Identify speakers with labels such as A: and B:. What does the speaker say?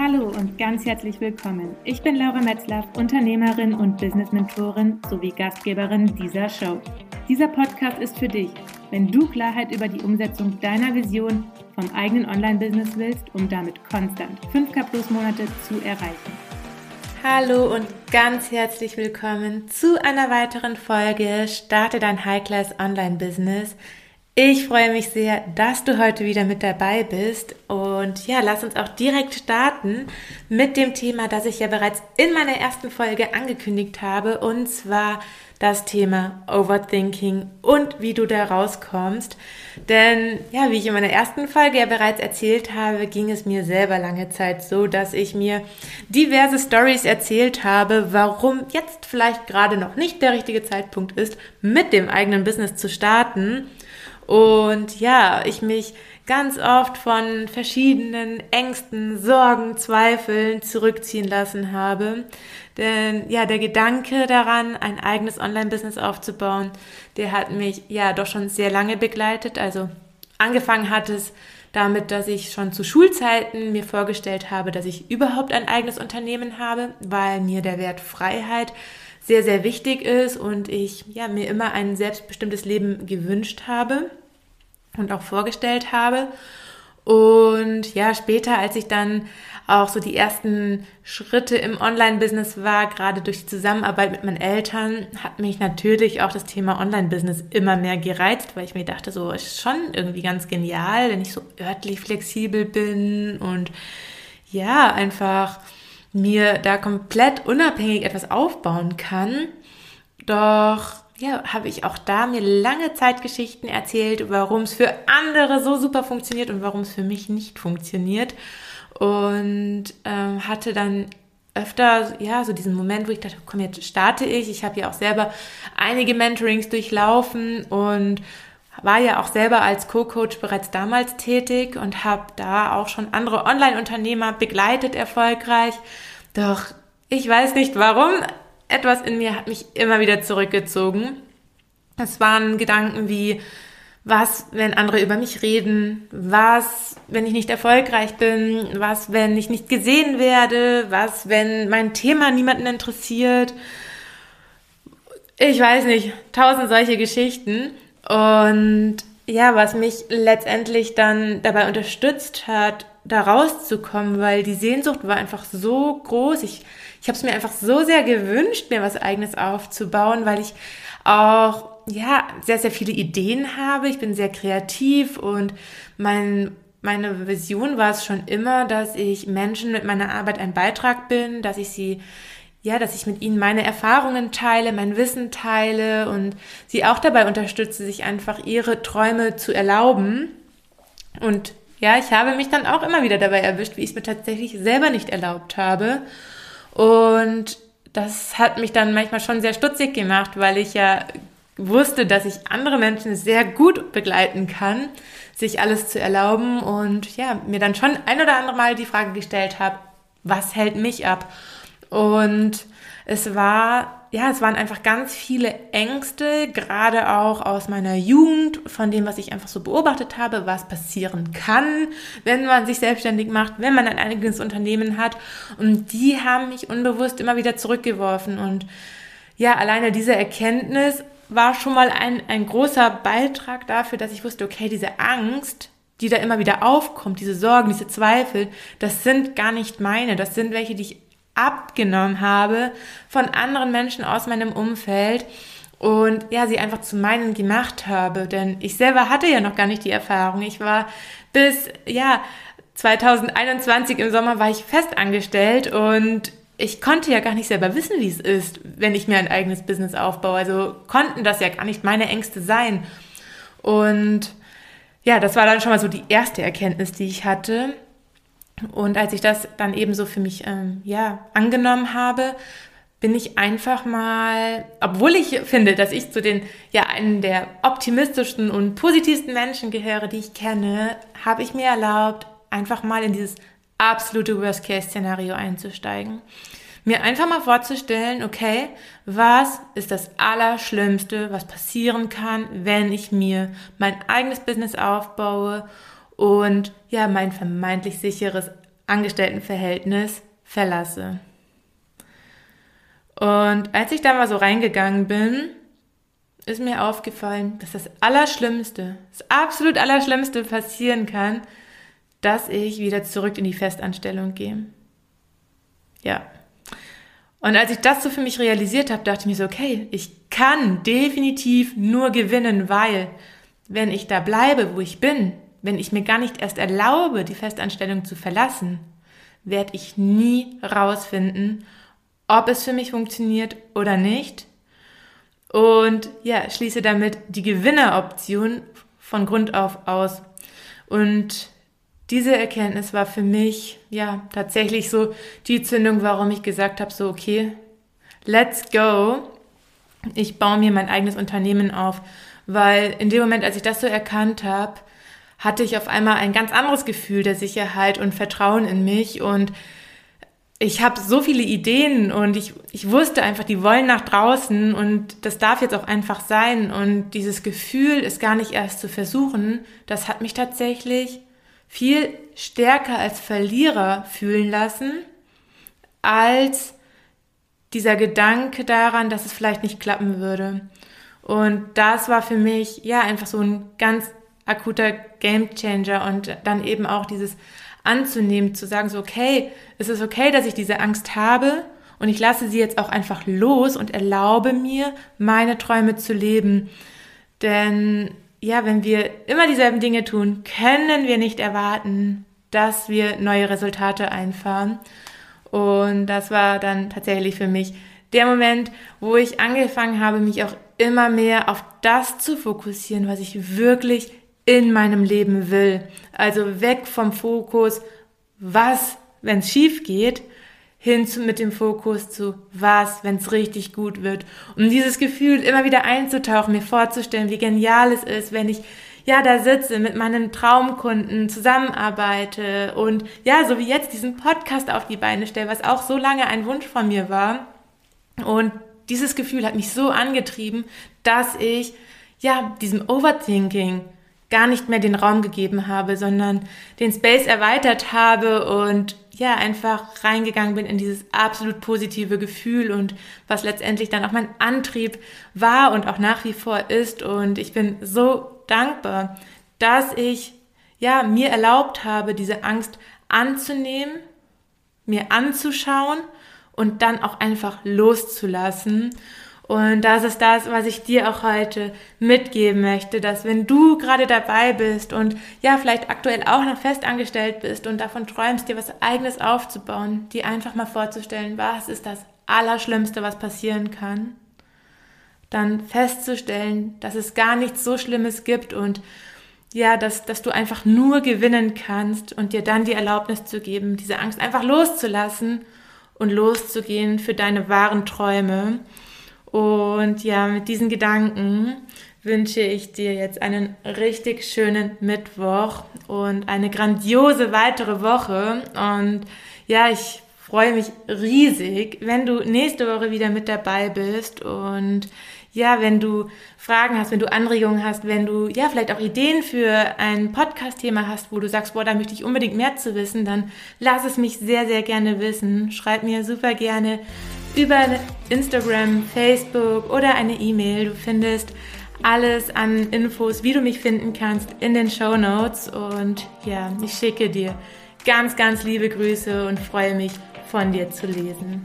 A: Hallo und ganz herzlich willkommen. Ich bin Laura Metzlaff, Unternehmerin und Business-Mentorin sowie Gastgeberin dieser Show. Dieser Podcast ist für dich, wenn du Klarheit über die Umsetzung deiner Vision vom eigenen Online-Business willst, um damit konstant 5K plus Monate zu erreichen.
B: Hallo und ganz herzlich willkommen zu einer weiteren Folge Starte dein High-Class Online-Business. Ich freue mich sehr, dass du heute wieder mit dabei bist. Und ja, lass uns auch direkt starten mit dem Thema, das ich ja bereits in meiner ersten Folge angekündigt habe. Und zwar das Thema Overthinking und wie du da rauskommst. Denn ja, wie ich in meiner ersten Folge ja bereits erzählt habe, ging es mir selber lange Zeit so, dass ich mir diverse Stories erzählt habe, warum jetzt vielleicht gerade noch nicht der richtige Zeitpunkt ist, mit dem eigenen Business zu starten und ja, ich mich ganz oft von verschiedenen Ängsten, Sorgen, Zweifeln zurückziehen lassen habe. Denn ja, der Gedanke daran, ein eigenes Online-Business aufzubauen, der hat mich ja doch schon sehr lange begleitet. Also angefangen hat es damit, dass ich schon zu Schulzeiten mir vorgestellt habe, dass ich überhaupt ein eigenes Unternehmen habe, weil mir der Wert Freiheit sehr, sehr wichtig ist und ich ja, mir immer ein selbstbestimmtes Leben gewünscht habe und auch vorgestellt habe. Und ja, später, als ich dann auch so die ersten Schritte im Online-Business war, gerade durch die Zusammenarbeit mit meinen Eltern, hat mich natürlich auch das Thema Online-Business immer mehr gereizt, weil ich mir dachte, so ist schon irgendwie ganz genial, wenn ich so örtlich flexibel bin und ja, einfach mir da komplett unabhängig etwas aufbauen kann. Doch ja, habe ich auch da mir lange Zeit Geschichten erzählt, warum es für andere so super funktioniert und warum es für mich nicht funktioniert. Und ähm, hatte dann öfter, ja, so diesen Moment, wo ich dachte, komm, jetzt starte ich. Ich habe ja auch selber einige Mentorings durchlaufen und war ja auch selber als Co-Coach bereits damals tätig und habe da auch schon andere Online-Unternehmer begleitet erfolgreich. Doch ich weiß nicht warum, etwas in mir hat mich immer wieder zurückgezogen. Es waren Gedanken wie, was, wenn andere über mich reden? Was, wenn ich nicht erfolgreich bin? Was, wenn ich nicht gesehen werde? Was, wenn mein Thema niemanden interessiert? Ich weiß nicht, tausend solche Geschichten. Und ja, was mich letztendlich dann dabei unterstützt hat, da rauszukommen, weil die Sehnsucht war einfach so groß. Ich, ich habe es mir einfach so sehr gewünscht, mir was eigenes aufzubauen, weil ich auch ja sehr, sehr viele Ideen habe. Ich bin sehr kreativ und mein, meine Vision war es schon immer, dass ich Menschen mit meiner Arbeit ein Beitrag bin, dass ich sie ja, dass ich mit ihnen meine Erfahrungen teile, mein Wissen teile und sie auch dabei unterstütze, sich einfach ihre Träume zu erlauben. Und ja, ich habe mich dann auch immer wieder dabei erwischt, wie ich es mir tatsächlich selber nicht erlaubt habe. Und das hat mich dann manchmal schon sehr stutzig gemacht, weil ich ja wusste, dass ich andere Menschen sehr gut begleiten kann, sich alles zu erlauben und ja, mir dann schon ein oder andere Mal die Frage gestellt habe, was hält mich ab? Und es war, ja, es waren einfach ganz viele Ängste, gerade auch aus meiner Jugend, von dem, was ich einfach so beobachtet habe, was passieren kann, wenn man sich selbstständig macht, wenn man ein eigenes Unternehmen hat. Und die haben mich unbewusst immer wieder zurückgeworfen. Und ja, alleine diese Erkenntnis war schon mal ein, ein großer Beitrag dafür, dass ich wusste, okay, diese Angst, die da immer wieder aufkommt, diese Sorgen, diese Zweifel, das sind gar nicht meine, das sind welche, die ich abgenommen habe von anderen Menschen aus meinem Umfeld und ja, sie einfach zu meinen gemacht habe, denn ich selber hatte ja noch gar nicht die Erfahrung. Ich war bis ja 2021 im Sommer war ich festangestellt und ich konnte ja gar nicht selber wissen, wie es ist, wenn ich mir ein eigenes Business aufbaue. Also konnten das ja gar nicht meine Ängste sein. Und ja, das war dann schon mal so die erste Erkenntnis, die ich hatte. Und als ich das dann eben so für mich ähm, ja angenommen habe, bin ich einfach mal, obwohl ich finde, dass ich zu den ja einen der optimistischsten und positivsten Menschen gehöre, die ich kenne, habe ich mir erlaubt, einfach mal in dieses absolute Worst-Case-Szenario einzusteigen. Mir einfach mal vorzustellen, okay, was ist das Allerschlimmste, was passieren kann, wenn ich mir mein eigenes Business aufbaue und ja, mein vermeintlich sicheres Angestelltenverhältnis verlasse. Und als ich da mal so reingegangen bin, ist mir aufgefallen, dass das Allerschlimmste, das absolut Allerschlimmste passieren kann, dass ich wieder zurück in die Festanstellung gehe. Ja. Und als ich das so für mich realisiert habe, dachte ich mir so, okay, ich kann definitiv nur gewinnen, weil wenn ich da bleibe, wo ich bin, wenn ich mir gar nicht erst erlaube, die Festanstellung zu verlassen, werde ich nie rausfinden, ob es für mich funktioniert oder nicht. Und ja, schließe damit die Gewinneroption von Grund auf aus. Und diese Erkenntnis war für mich ja tatsächlich so die Zündung, warum ich gesagt habe, so okay, let's go. Ich baue mir mein eigenes Unternehmen auf, weil in dem Moment, als ich das so erkannt habe, hatte ich auf einmal ein ganz anderes Gefühl der Sicherheit und Vertrauen in mich und ich habe so viele Ideen und ich, ich wusste einfach, die wollen nach draußen und das darf jetzt auch einfach sein. Und dieses Gefühl, es gar nicht erst zu versuchen, das hat mich tatsächlich viel stärker als Verlierer fühlen lassen, als dieser Gedanke daran, dass es vielleicht nicht klappen würde. Und das war für mich ja einfach so ein ganz akuter Gamechanger und dann eben auch dieses anzunehmen, zu sagen so, okay, es ist okay, dass ich diese Angst habe und ich lasse sie jetzt auch einfach los und erlaube mir, meine Träume zu leben. Denn ja, wenn wir immer dieselben Dinge tun, können wir nicht erwarten, dass wir neue Resultate einfahren. Und das war dann tatsächlich für mich der Moment, wo ich angefangen habe, mich auch immer mehr auf das zu fokussieren, was ich wirklich in meinem Leben will. Also weg vom Fokus, was, wenn es schief geht, hin zu, mit dem Fokus zu was, wenn es richtig gut wird. Um dieses Gefühl immer wieder einzutauchen, mir vorzustellen, wie genial es ist, wenn ich ja da sitze, mit meinen Traumkunden zusammenarbeite und ja, so wie jetzt diesen Podcast auf die Beine stelle, was auch so lange ein Wunsch von mir war. Und dieses Gefühl hat mich so angetrieben, dass ich ja diesem Overthinking gar nicht mehr den Raum gegeben habe, sondern den Space erweitert habe und ja, einfach reingegangen bin in dieses absolut positive Gefühl und was letztendlich dann auch mein Antrieb war und auch nach wie vor ist. Und ich bin so dankbar, dass ich ja mir erlaubt habe, diese Angst anzunehmen, mir anzuschauen und dann auch einfach loszulassen und das ist das, was ich dir auch heute mitgeben möchte, dass wenn du gerade dabei bist und ja, vielleicht aktuell auch noch festangestellt bist und davon träumst, dir was eigenes aufzubauen, dir einfach mal vorzustellen, was ist das Allerschlimmste, was passieren kann, dann festzustellen, dass es gar nichts so Schlimmes gibt und ja, dass, dass du einfach nur gewinnen kannst und dir dann die Erlaubnis zu geben, diese Angst einfach loszulassen und loszugehen für deine wahren Träume. Und ja, mit diesen Gedanken wünsche ich dir jetzt einen richtig schönen Mittwoch und eine grandiose weitere Woche. Und ja, ich freue mich riesig, wenn du nächste Woche wieder mit dabei bist und ja, wenn du Fragen hast, wenn du Anregungen hast, wenn du ja vielleicht auch Ideen für ein Podcast-Thema hast, wo du sagst, boah, da möchte ich unbedingt mehr zu wissen, dann lass es mich sehr, sehr gerne wissen. Schreib mir super gerne über Instagram, Facebook oder eine E-Mail. Du findest alles an Infos, wie du mich finden kannst, in den Show Notes. Und ja, ich schicke dir ganz, ganz liebe Grüße und freue mich, von dir zu lesen.